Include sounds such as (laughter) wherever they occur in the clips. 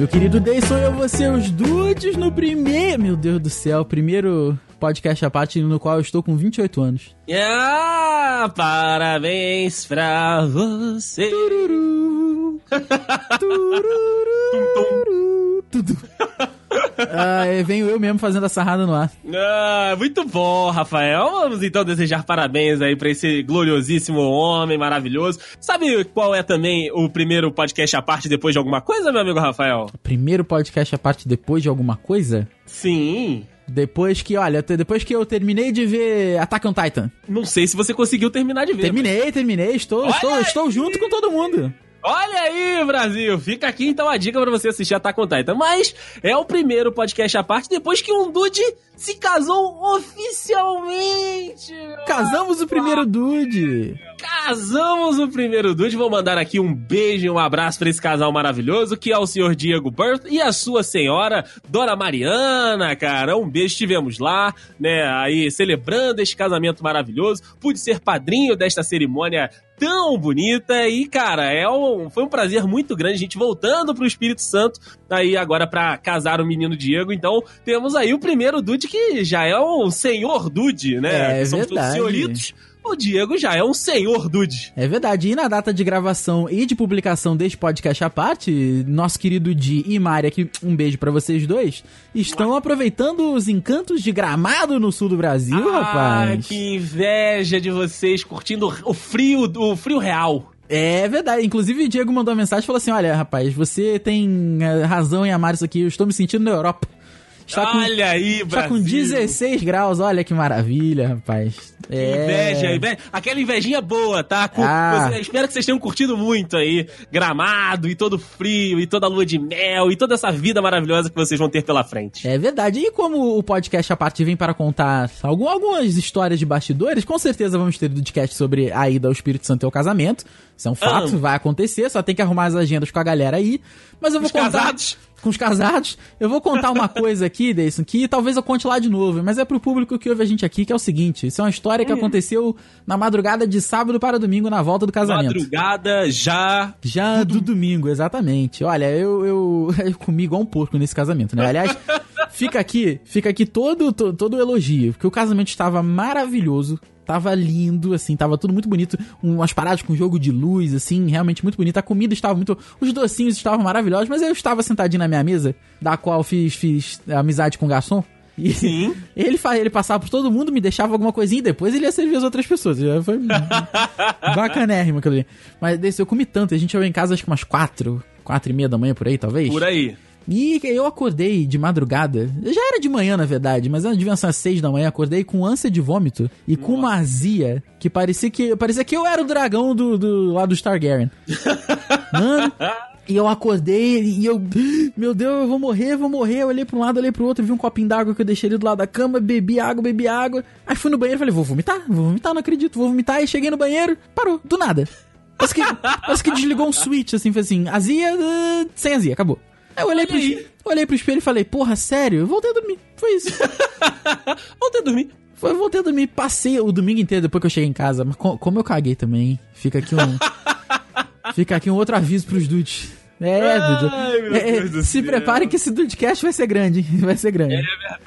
Meu querido Day, sou eu, você, os dudes, no primeiro. Meu Deus do céu, primeiro podcast à parte no qual eu estou com 28 anos. Ah, parabéns pra você. Tururu. (laughs) Tururu. Tudo. Ah, é, venho eu mesmo fazendo a sarrada no ar. Ah, muito bom, Rafael. Vamos então desejar parabéns aí pra esse gloriosíssimo homem maravilhoso. Sabe qual é também o primeiro podcast à parte depois de alguma coisa, meu amigo Rafael? Primeiro podcast à parte depois de alguma coisa? Sim. Depois que, olha, depois que eu terminei de ver Attack on Titan. Não sei se você conseguiu terminar de ver. Terminei, terminei, estou, Olha estou, aí! estou junto com todo mundo. Olha aí, Brasil! Fica aqui então a dica pra você assistir Attack on Titan. Mas é o primeiro podcast à parte depois que um dude se casou oficialmente! Casamos o primeiro dude. Casamos o primeiro dude. Vou mandar aqui um beijo e um abraço pra esse casal maravilhoso, que é o senhor Diego Birth e a sua senhora, Dona Mariana, cara. Um beijo, estivemos lá, né, aí celebrando este casamento maravilhoso. Pude ser padrinho desta cerimônia tão bonita e, cara, é um, foi um prazer muito grande a gente voltando pro Espírito Santo aí agora pra casar o menino Diego. Então, temos aí o primeiro dude que já é um senhor dude, né? É Somos todos verdade. senhoritos. O Diego já é um senhor dude. É verdade. E na data de gravação e de publicação deste podcast à parte, nosso querido Di e Mari, aqui um beijo pra vocês dois, estão aproveitando os encantos de gramado no sul do Brasil, Ah, rapaz. que inveja de vocês curtindo o frio, o frio real. É verdade. Inclusive, o Diego mandou uma mensagem e falou assim: Olha, rapaz, você tem eh, razão em amar isso aqui. Eu estou me sentindo na Europa. Está com, Olha aí, está Brasil. com 16 graus. Olha que maravilha, rapaz. Que É. Inveja, inveja. Aquela invejinha boa, tá? Com- Ah. você- espero que vocês tenham curtido muito aí. Gramado e todo frio e toda a lua de mel e toda essa vida maravilhosa que vocês vão ter pela frente. É verdade. E como o podcast à parte vem para contar algum- algumas histórias de bastidores, com certeza vamos ter podcast sobre a ida ao Espírito Santo e ao casamento. Isso é um fato, Ah. vai acontecer, só tem que arrumar as agendas com a galera aí. Mas eu vou Os contar. casados? Com os casados. Eu vou contar uma coisa aqui, Deison, que talvez eu conte lá de novo, mas é pro público que ouve a gente aqui, que é o seguinte: isso é uma história Hum. que aconteceu na madrugada de sábado para domingo, na volta do casamento. Madrugada já. Já do domingo, exatamente. Olha, eu, eu, (laughs) eu comi igual um porco nesse casamento, né? Aliás, fica aqui, fica aqui todo, todo, todo o elogio, porque o casamento estava maravilhoso, tava lindo, assim, tava tudo muito bonito, umas paradas com jogo de luz, assim, realmente muito bonito. A comida estava muito, os docinhos estavam maravilhosos, mas eu estava sentadinho na minha mesa, da qual fiz, fiz amizade com o garçom. E Sim. (laughs) ele, ele passava por todo mundo, me deixava alguma coisinha e depois ele ia servir as outras pessoas. Já foi (laughs) bacanérrimo aquilo ali. Mas desse, eu comi tanto, a gente chegou em casa acho que umas quatro, quatro e meia da manhã por aí, talvez. Por aí. E eu acordei de madrugada. Já era de manhã, na verdade, mas devia ser às seis da manhã. Acordei com ânsia de vômito e com uma azia que parecia que parecia que eu era o dragão do, do lá do Stargaren. (laughs) Mano. E eu acordei e eu. Meu Deus, eu vou morrer, eu vou morrer. Eu olhei pra um lado, olhei pro outro, vi um copinho d'água que eu deixei ali do lado da cama, bebi água, bebi água. Aí fui no banheiro e falei, vou vomitar, vou vomitar, não acredito, vou vomitar. Aí cheguei no banheiro, parou, do nada. Parece que, parece que desligou um switch, assim, foi assim, azia, eh, sem azia, acabou. Aí eu olhei pro, Olha aí. es- olhei pro espelho e falei, porra, sério? Eu voltei a dormir. Foi isso. (laughs) Vou ter dormir. Foi, voltei a dormir, passei o domingo inteiro depois que eu cheguei em casa. Mas co- como eu caguei também, fica aqui um. (laughs) fica aqui um outro aviso pros dudes. É. Ai, meu É, Deus do se céu. prepare que esse dudecast vai ser grande. hein? Vai ser grande.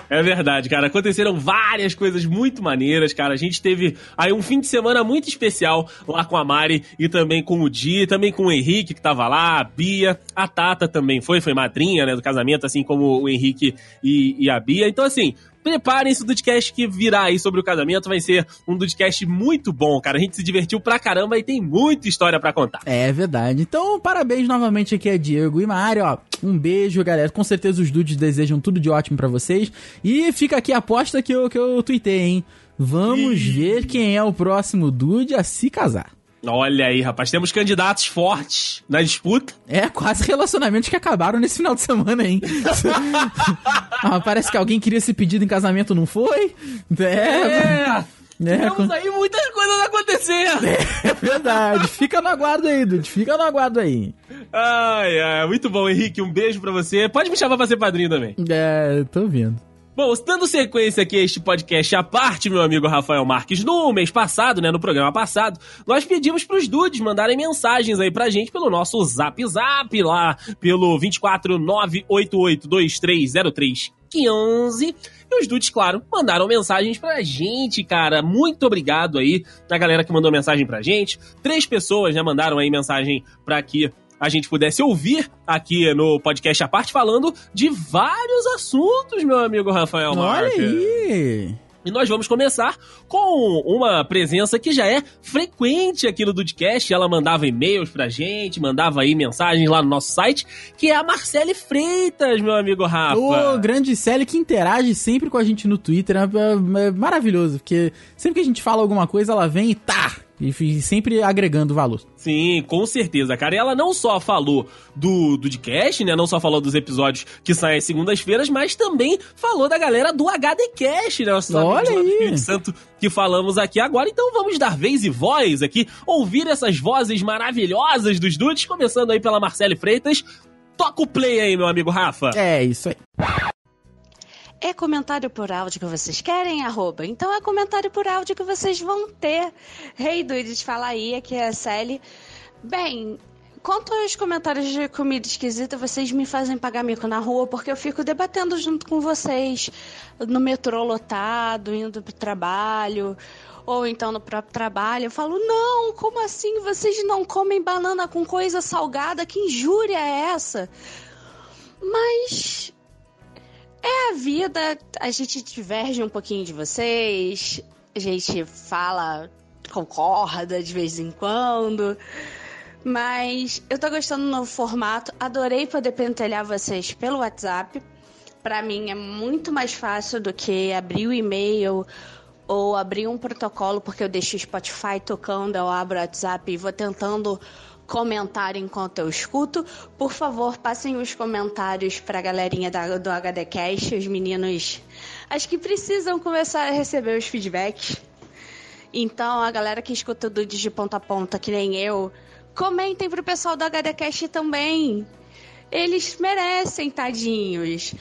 É verdade, cara. Aconteceram várias coisas muito maneiras, cara. A gente teve aí um fim de semana muito especial lá com a Mari e também com o Di, também com o Henrique que tava lá, a Bia, a Tata também foi, foi madrinha, né, do casamento, assim como o Henrique e, e a Bia. Então, assim, preparem-se o Dudcast que virá aí sobre o casamento. Vai ser um Dudcast muito bom, cara. A gente se divertiu pra caramba e tem muita história pra contar. É verdade. Então, parabéns novamente aqui a Diego e Mário, ó. Um beijo, galera. Com certeza os dudes desejam tudo de ótimo pra vocês. E fica aqui a aposta que eu, que eu tuitei, hein? Vamos ver quem é o próximo dude a se casar. Olha aí, rapaz, temos candidatos fortes na disputa. É, quase relacionamentos que acabaram nesse final de semana, hein? (laughs) ah, parece que alguém queria ser pedido em casamento, não foi? É, É! é, Temos aí muitas coisas acontecendo! é verdade. Fica no aguardo aí, dude. Fica no aguardo aí. Ai, ai, muito bom, Henrique. Um beijo pra você. Pode me chamar pra ser padrinho também. É, tô vendo. Bom, dando sequência aqui a este podcast à parte, meu amigo Rafael Marques, no mês passado, né, no programa passado, nós pedimos pros dudes mandarem mensagens aí pra gente pelo nosso Zap Zap lá, pelo 24988230315. E os dudes, claro, mandaram mensagens pra gente, cara. Muito obrigado aí a galera que mandou mensagem pra gente. Três pessoas, né, mandaram aí mensagem pra aqui a gente pudesse ouvir aqui no podcast à parte falando de vários assuntos, meu amigo Rafael Olha Marques. aí! E nós vamos começar com uma presença que já é frequente aqui no Dudcast. Ela mandava e-mails pra gente, mandava aí mensagens lá no nosso site, que é a Marcele Freitas, meu amigo Rafa. O grande Célio que interage sempre com a gente no Twitter. É, é maravilhoso, porque sempre que a gente fala alguma coisa, ela vem e tá! E sempre agregando valor. Sim, com certeza, cara. E ela não só falou do, do podcast, né? Não só falou dos episódios que saem às segundas-feiras, mas também falou da galera do HDcast, né? Nossos Olha amigos aí. Espírito Santo que falamos aqui agora. Então vamos dar vez e voz aqui, ouvir essas vozes maravilhosas dos dudes, começando aí pela Marcele Freitas. Toca o play aí, meu amigo Rafa. É, isso aí. É comentário por áudio que vocês querem, arroba? Então é comentário por áudio que vocês vão ter. Rei Dudes, fala aí, aqui é a Sally. Bem, quanto aos comentários de comida esquisita, vocês me fazem pagar mico na rua porque eu fico debatendo junto com vocês no metrô lotado, indo pro trabalho. Ou então no próprio trabalho, eu falo, não, como assim? Vocês não comem banana com coisa salgada? Que injúria é essa? Mas é a vida, a gente diverge um pouquinho de vocês, a gente fala, concorda de vez em quando, mas eu tô gostando do novo formato, adorei poder pentelhar vocês pelo WhatsApp. Pra mim é muito mais fácil do que abrir o e-mail ou abrir um protocolo, porque eu deixo o Spotify tocando, eu abro o WhatsApp e vou tentando comentar enquanto eu escuto. Por favor, passem os comentários pra galerinha da, do HDcast, os meninos. Acho que precisam começar a receber os feedbacks. Então, a galera que escuta o Dudes de ponta a ponta, que nem eu, comentem pro pessoal do HDcast também. Eles merecem, tadinhos.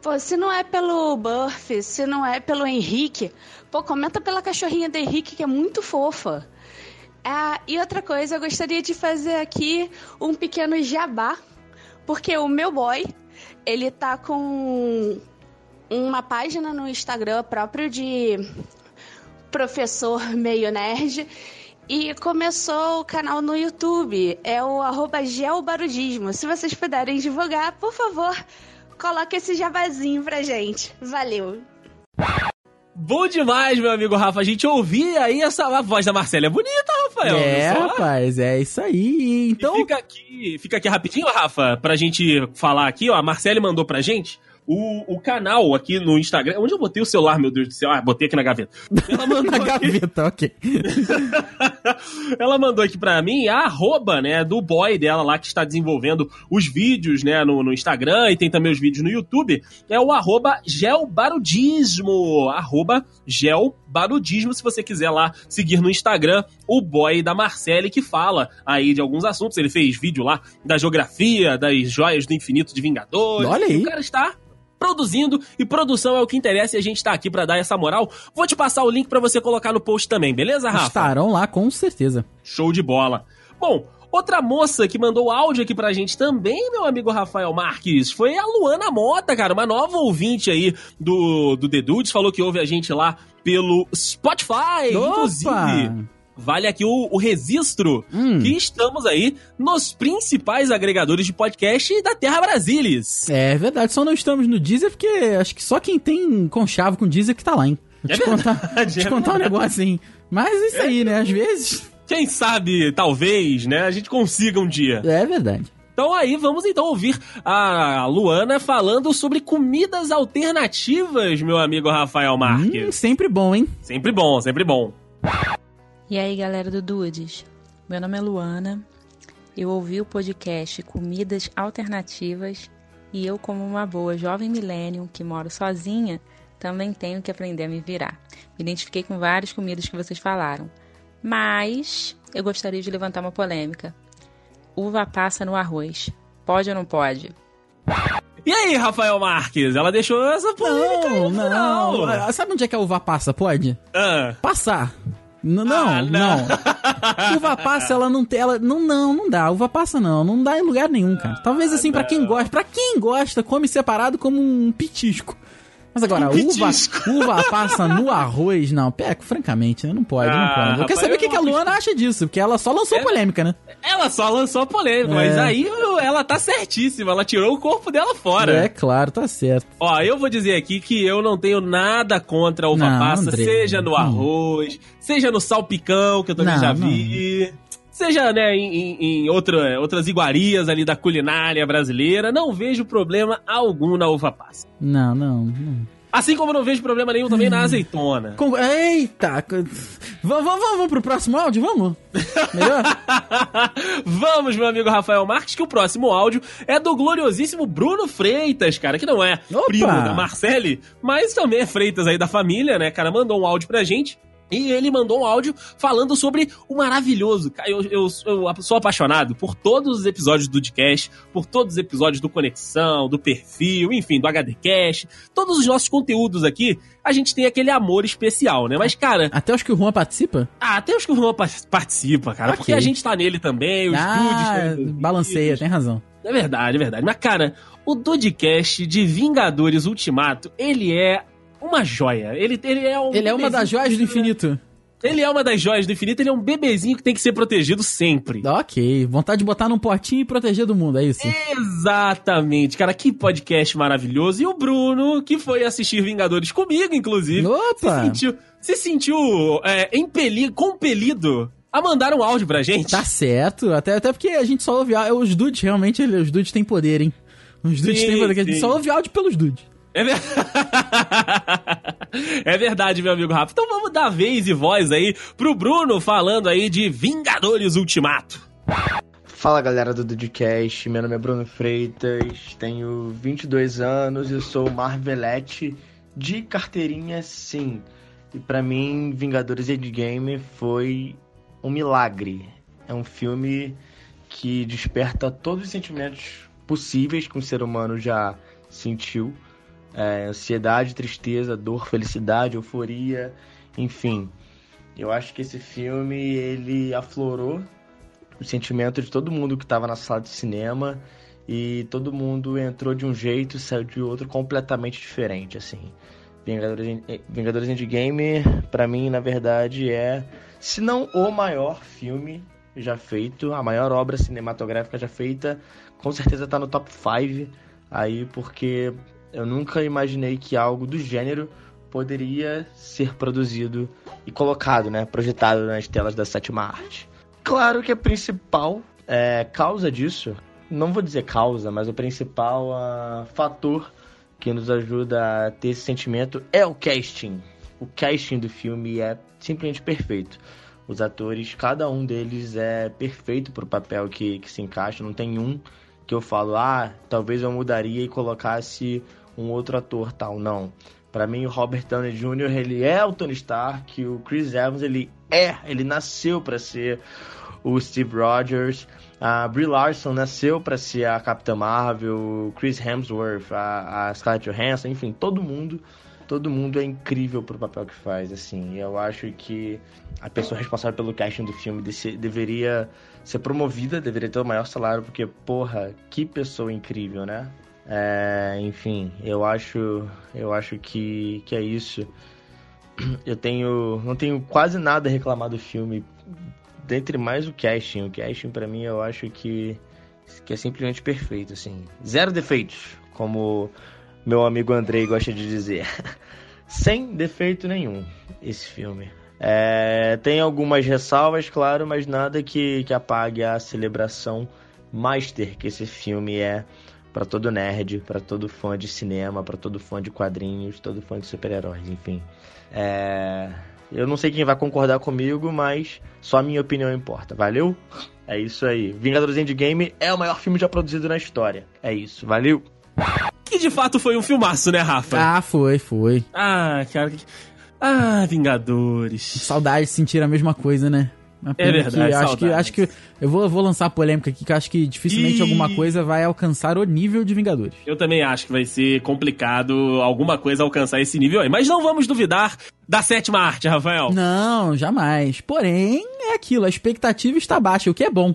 Pô, se não é pelo Burf, se não é pelo Henrique, pô, comenta pela cachorrinha do Henrique, que é muito fofa. Ah, e outra coisa, eu gostaria de fazer aqui um pequeno jabá, porque o meu boy, ele tá com uma página no Instagram próprio de professor (laughs) meio nerd e começou o canal no YouTube, é o arroba geobarudismo. Se vocês puderem divulgar, por favor, coloque esse jabazinho pra gente. Valeu! Bom demais, meu amigo Rafa. A gente ouvia aí essa a voz da Marcela. É bonita, Rafael. é, rapaz, é isso aí. Então, E fica aqui, fica aqui rapidinho, Rafa, pra gente falar aqui, ó. A Marcele mandou pra gente o, o canal aqui no Instagram. Onde eu botei o celular, meu Deus do céu? Ah, botei aqui na gaveta. Ela mandou na aqui, gaveta, ok. (laughs) ela mandou aqui pra mim a arroba, né, do boy dela lá que está desenvolvendo os vídeos, né, no, no Instagram e tem também os vídeos no YouTube. É o arroba gelbarudismo. Arroba gelbarudismo, se você quiser lá seguir no Instagram o boy da Marcele que fala aí de alguns assuntos. Ele fez vídeo lá da geografia, das joias do infinito de Vingadores. Olha aí. O cara está produzindo e produção é o que interessa e a gente tá aqui pra dar essa moral. Vou te passar o link pra você colocar no post também, beleza, Rafa? estarão lá com certeza. Show de bola. Bom, outra moça que mandou áudio aqui pra gente também, meu amigo Rafael Marques, foi a Luana Mota, cara, uma nova ouvinte aí do, do The Dudes, falou que ouve a gente lá pelo Spotify, inclusive. Vale aqui o, o registro Hum. que estamos aí nos principais agregadores de podcast da Terra Brasilis. É verdade, só não estamos no Deezer porque acho que só quem tem conchavo com Deezer que tá lá, hein? Vou É te contar, verdade, te é contar um negócio assim. Mas é isso aí, né? Às vezes. Quem sabe, talvez, né, a gente consiga um dia. É verdade. Então aí vamos então ouvir a Luana falando sobre comidas alternativas, meu amigo Rafael Hum, Marques. sempre bom, hein? Sempre bom, sempre bom. E aí, galera do Dudes? Meu nome é Luana. Eu ouvi o podcast Comidas Alternativas e eu, como uma boa jovem millennium que moro sozinha, também tenho que aprender a me virar. Me identifiquei com várias comidas que vocês falaram, mas eu gostaria de levantar uma polêmica. Uva passa no arroz. Pode ou não pode? E aí, Rafael Marques? Ela deixou essa polêmica aí Não, no final. não. Sabe onde é que a uva passa? Pode? Ah. Passar. N- não, Ah, não. não. Uva passa, ela não tem. Ela, não, não, não dá. Uva passa não. Não dá em lugar nenhum, cara. Talvez assim, pra quem gosta. Pra quem gosta, come separado como um pitisco. Mas agora, uva, uva passa no arroz, não. Peco, francamente, né? Não pode, não Ah, pode. Eu quero rapaz, saber o que, que a não Luana acha disso, porque ela só lançou É. polêmica, né? Ela só lançou polêmica, mas É. aí ela tá certíssima. Ela tirou o corpo dela fora. É claro, tá certo. Ó, eu vou dizer aqui que eu não tenho nada contra a uva Não, passa, André. seja no arroz, seja no salpicão, que eu também Não, já não. vi. Seja, né, em, em- outra, outras iguarias ali da culinária brasileira, não vejo problema algum na uva passa. Não, não. não. Assim como não vejo problema nenhum também na azeitona. Com- Eita! Vamos, vamos, vamos pro próximo áudio? Vamos? Melhor? (laughs) Vamos, meu amigo Rafael Marques, que o próximo áudio é do gloriosíssimo Bruno Freitas, cara, que não é Opa! primo da Marcele, mas também é Freitas aí da família, né, cara? Mandou um áudio pra gente. E ele mandou um áudio falando sobre o maravilhoso. Eu, eu, eu sou apaixonado por todos os episódios do Dcast, por todos os episódios do Conexão, do Perfil, enfim, do HDcast. Todos os nossos conteúdos aqui, a gente tem aquele amor especial, né? Mas, cara, Até os que o Juan participa? ah, até os que o Juan pa- participa, cara, Ok. porque a gente tá nele também, os dudes ah, envolvidos. balanceia, tem razão. É verdade, é verdade. Mas, cara, o Dudcast de Vingadores Ultimato, ele é uma joia. Ele, ele é um. Ele é uma das joias do infinito. Ele é uma das joias do infinito, ele é um bebezinho que tem que ser protegido sempre. Ok, vontade de botar num potinho e proteger do mundo, é isso? Exatamente, cara, que podcast maravilhoso. E o Bruno, que foi assistir Vingadores comigo, inclusive, se Opa! sentiu, se sentiu é, impelido, compelido a mandar um áudio pra gente. Tá certo, até, até porque a gente só ouve áudio. Os dudes, realmente, os dudes têm poder, hein? Os dudes Sim, têm poder, a gente só ouve áudio pelos dudes. É, (laughs) é verdade, meu amigo Rafa. Então vamos dar vez e voz aí pro Bruno falando aí de Vingadores Ultimato. Fala galera do Dudcast, meu nome é Bruno Freitas, tenho 22 anos e sou Marvelete de carteirinha sim. E pra mim, Vingadores Endgame foi um milagre. É um filme que desperta todos os sentimentos possíveis que um ser humano já sentiu. É, ansiedade, tristeza, dor, felicidade, euforia, enfim. Eu acho que esse filme ele aflorou o sentimento de todo mundo que estava na sala de cinema e todo mundo entrou de um jeito e saiu de outro completamente diferente, assim. Vingadores, Vingadores Endgame, pra mim, na verdade, é, se não o maior filme já feito, a maior obra cinematográfica já feita, com certeza tá no top 5 aí, porque eu nunca imaginei que algo do gênero poderia ser produzido e colocado, né, projetado nas telas da sétima arte. Claro que a principal é, causa disso, não vou dizer causa, mas o principal ah, fator que nos ajuda a ter esse sentimento é o casting. O casting do filme é simplesmente perfeito. Os atores, cada um deles é perfeito pro papel que, que se encaixa. Não tem um que eu falo, ah, talvez eu mudaria e colocasse um outro ator tal. Não. Pra mim, o Robert Downey Jr., ele é o Tony Stark, o Chris Evans, ele é, ele nasceu pra ser o Steve Rogers, a Brie Larson nasceu pra ser a Capitã Marvel, o Chris Hemsworth, a, a Scarlett Johansson, enfim, todo mundo, todo mundo é incrível pro papel que faz, assim. Eu acho que a pessoa responsável pelo casting do filme desse- deveria ser promovida, deveria ter o maior salário, porque, porra, que pessoa incrível, né? É, enfim, eu acho, eu acho que, que é isso. Eu tenho, não tenho quase nada a reclamar do filme, dentre mais o casting. O casting pra mim eu acho que que é simplesmente perfeito, assim, zero defeitos, como meu amigo Andrei gosta de dizer, (laughs) sem defeito nenhum esse filme. É, tem algumas ressalvas, claro, mas nada que, que apague a celebração master que esse filme é Pra todo nerd, pra todo fã de cinema, pra todo fã de quadrinhos, todo fã de super-heróis, enfim. É... Eu não sei quem vai concordar comigo, mas só a minha opinião importa, valeu? É isso aí. Vingadores Endgame é o maior filme já produzido na história. É isso, valeu? Que de fato foi um filmaço, né, Rafa? Ah, foi, foi. Ah, cara. que- Ah, Vingadores. Saudade de sentir a mesma coisa, né? Pena É verdade, que acho que acho que eu vou, vou lançar a polêmica aqui que eu acho que dificilmente Ih. alguma coisa vai alcançar o nível de Vingadores. Eu também acho que vai ser complicado alguma coisa alcançar esse nível aí. Mas não vamos duvidar da sétima arte, Rafael. Não, jamais. Porém, é aquilo, a expectativa está baixa, o que é bom.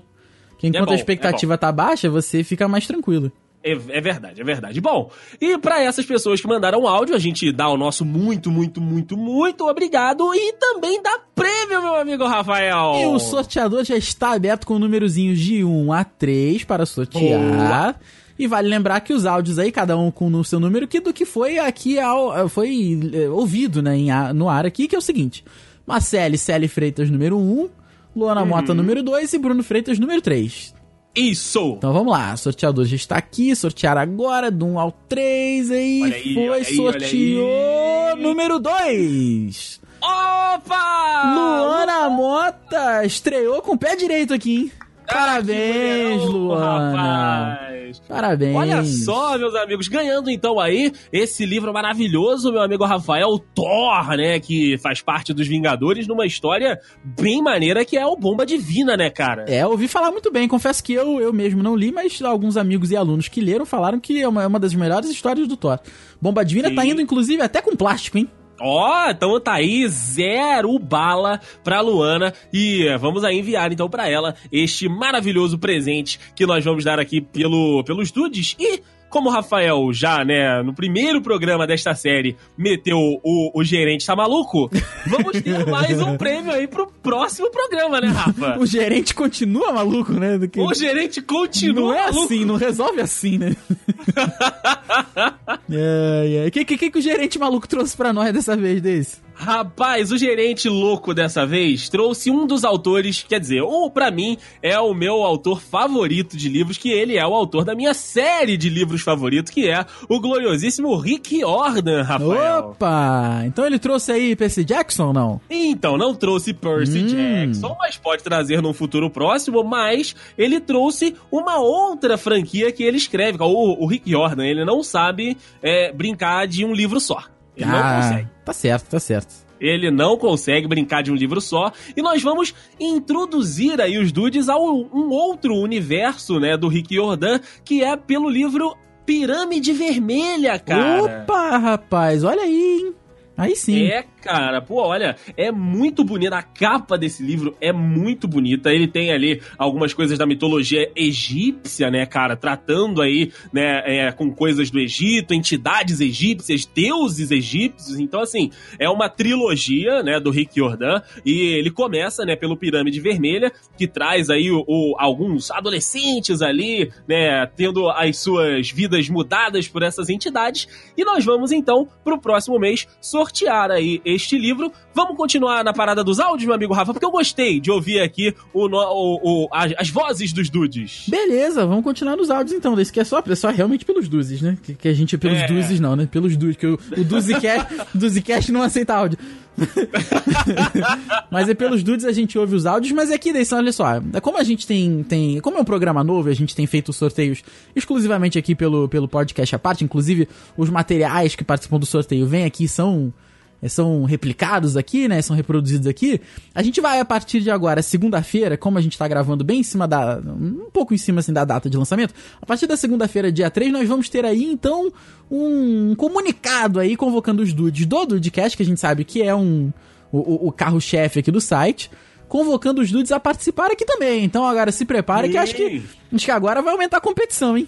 Que enquanto bom, a expectativa tá baixa, você fica mais tranquilo. É, é verdade, é verdade. Bom, e pra essas pessoas que mandaram áudio, a gente dá o nosso muito, muito, muito, muito obrigado e também dá prêmio, meu amigo Rafael. E o sorteador já está aberto com númerozinhos de 1 a 3 para sortear. Boa. E vale lembrar que os áudios aí, cada um com o seu número, que do que foi aqui ao, foi é, ouvido né, em no ar aqui, que é o seguinte: Marcele Celi Freitas, número 1, Luana Mota, número 2 e Bruno Freitas, número 3. Isso! Então vamos lá, o sorteador já está aqui, sortear agora, do 1 ao 3, aí Olha aí, foi, aí, sorteou número 2. Opa! Luana Mota estreou com o pé direito aqui, hein? Ah, Parabéns, mulherão, Luana. rapaz. Parabéns. Olha só, meus amigos, ganhando então aí esse livro maravilhoso, meu amigo Rafael Thor, né, que faz parte dos Vingadores, numa história bem maneira que é o Bomba Divina, né, cara? É, ouvi falar muito bem. Confesso que eu, eu mesmo não li, mas alguns amigos e alunos que leram falaram que é uma, é uma das melhores histórias do Thor. Bomba Divina Sim. tá indo, inclusive, até com plástico, hein? Ó, então tá aí zero bala pra Luana. E vamos aí enviar então pra ela este maravilhoso presente que nós vamos dar aqui pelo, pelos dudes e como o Rafael já, né, no primeiro programa desta série meteu o, o gerente tá maluco, vamos ter (laughs) mais um prêmio aí pro próximo programa, né, Rafa? O gerente continua maluco, né? Do que... O gerente continua não é maluco. assim, não resolve assim, né? é, é. O que, que, que o gerente maluco trouxe pra nós dessa vez, desse? Rapaz, o gerente louco dessa vez trouxe um dos autores, quer dizer, ou pra mim é o meu autor favorito de livros, que ele é o autor da minha série de livros favorito, que é o gloriosíssimo Rick Jordan, Rafael. Opa! Então ele trouxe aí Percy Jackson ou não? Então, não trouxe Percy Hum. Jackson, mas pode trazer num futuro próximo, mas ele trouxe uma outra franquia que ele escreve. O, o Rick Jordan, ele não sabe é, brincar de um livro só. Ele não consegue. Tá certo, tá certo. Ele não consegue brincar de um livro só. E nós vamos introduzir aí os dudes a um, um outro universo, né, do Rick Jordan, que é pelo livro Pirâmide Vermelha, cara. Opa, rapaz, olha aí, hein? Aí sim. É, cara, pô, olha, é muito bonita. A capa desse livro é muito bonita. Ele tem ali algumas coisas da mitologia egípcia, né, cara? Tratando aí, né, é, com coisas do Egito, entidades egípcias, deuses egípcios. Então, assim, é uma trilogia, né, do Rick Jordan. E ele começa, né, pelo Pirâmide Vermelha, que traz aí o, o- alguns adolescentes ali, né, tendo as suas vidas mudadas por essas entidades. E nós vamos, então, pro próximo mês sortear aí este livro. Vamos continuar na parada dos áudios, meu amigo Rafa, porque eu gostei de ouvir aqui o, o- o- as, as vozes dos dudes. Beleza, vamos continuar nos áudios então. Desse que é só, é só realmente pelos duzes, né? Que, que a gente, pelos É. duzes não, né? Pelos duzes, que o, o Duzicast, (laughs) Duzicast não aceita áudio. (laughs) mas é pelos dudes a gente ouve os áudios, mas é que daí, olha só, é como a gente tem, tem, como é um programa novo, a gente tem feito sorteios exclusivamente aqui pelo, pelo podcast à parte, inclusive os materiais que participam do sorteio vêm aqui são são replicados aqui, né? São reproduzidos aqui. A gente vai, a partir de agora, segunda-feira, como a gente tá gravando bem em cima da. um pouco em cima assim da data de lançamento, a partir da segunda-feira, dia 3, nós vamos ter aí, então, um comunicado aí convocando os dudes do Dudecast, que a gente sabe que é um. o, o- carro-chefe aqui do site. Convocando os dudes a participar aqui também. Então agora se prepara que acho que. Acho que agora vai aumentar a competição, hein?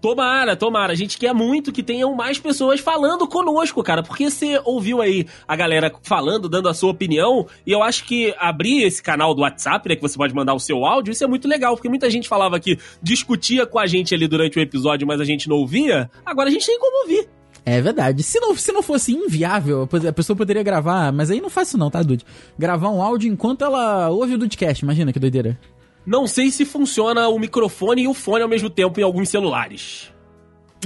Tomara, tomara. A gente quer muito que tenham mais pessoas falando conosco, cara. Porque você ouviu aí a galera falando, dando a sua opinião. E eu acho que abrir esse canal do WhatsApp, né? Que você pode mandar o seu áudio, isso é muito legal. Porque muita gente falava que discutia com a gente ali durante o episódio, mas a gente não ouvia. Agora a gente tem como ouvir. É verdade. Se não, se não fosse inviável, a pessoa poderia gravar, mas aí não faz isso não, tá, Dude? Gravar um áudio enquanto ela ouve o Dudecast, imagina que doideira. Não sei se funciona o microfone e o fone ao mesmo tempo em alguns celulares.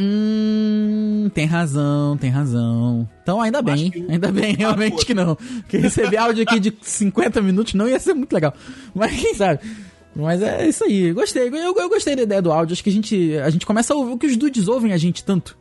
Hum, tem razão, tem razão. Então ainda bem, que ainda bem, (laughs) realmente que não. Porque receber áudio aqui de 50 minutos não ia ser muito legal. Mas quem sabe? Mas é isso aí, gostei. Eu, eu gostei da ideia do áudio. Acho que a gente, a gente começa a ouvir o que os dudes ouvem a gente tanto.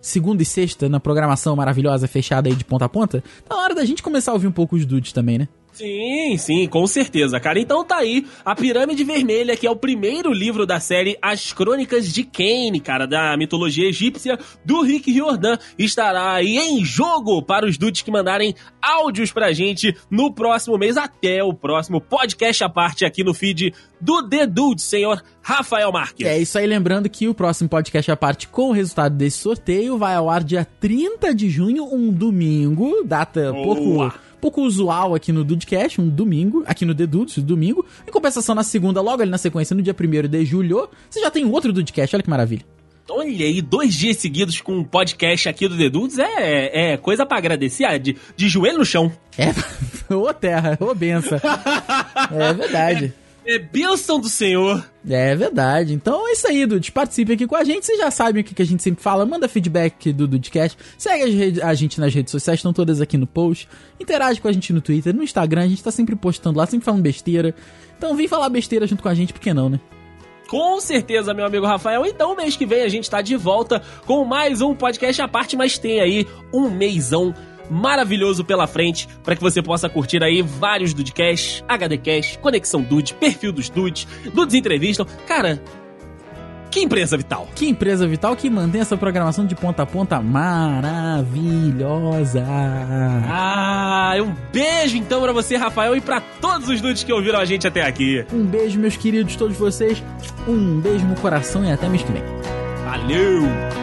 Segunda e sexta, na programação maravilhosa fechada aí de ponta a ponta. Tá na hora da gente começar a ouvir um pouco os dudes também, né? Sim, sim, com certeza, cara. Então tá aí a Pirâmide Vermelha, que é o primeiro livro da série As Crônicas de Kane, cara, da mitologia egípcia do Rick Riordan. Estará aí em jogo para os dudes que mandarem áudios pra gente no próximo mês, até o próximo podcast à parte aqui no feed do The Dude, senhor Rafael Marques. É isso aí, lembrando que o próximo podcast à parte com o resultado desse sorteio vai ao ar dia 30 de junho, um domingo, data Boa. pouco pouco usual aqui no Dudecast, um domingo, aqui no The Dudes, domingo. Em compensação, na segunda, logo ali na sequência, no dia 1 de julho, você já tem outro Dudecast, olha que maravilha. Olha aí, dois dias seguidos com um podcast aqui do The Dudes é, é coisa pra agradecer, ah, de, de joelho no chão. É, (laughs) ô terra, ô benção. (laughs) É verdade. É bênção do Senhor. É verdade. Então é isso aí, Dudes. Participe aqui com a gente. Vocês já sabem o que a gente sempre fala. Manda feedback do Dudecast. Segue a gente nas redes sociais, estão todas aqui no post. Interage com a gente no Twitter, no Instagram. A gente tá sempre postando lá, sempre falando besteira. Então vem falar besteira junto com a gente, por que não, né? Com certeza, meu amigo Rafael. Então, mês que vem a gente tá de volta com mais um podcast à parte, mas tem aí um meizão maravilhoso pela frente para que você possa curtir aí vários Dudecast, HDcast, Conexão Dude, Perfil dos Dudes, Dudes Entrevistam. Cara, que empresa vital. Que empresa vital que mantém essa programação de ponta a ponta maravilhosa. Ah, um beijo então pra você, Rafael, e pra todos os dudes que ouviram a gente até aqui. Um beijo, meus queridos, todos vocês. Um beijo no coração e até mês que vem. Valeu!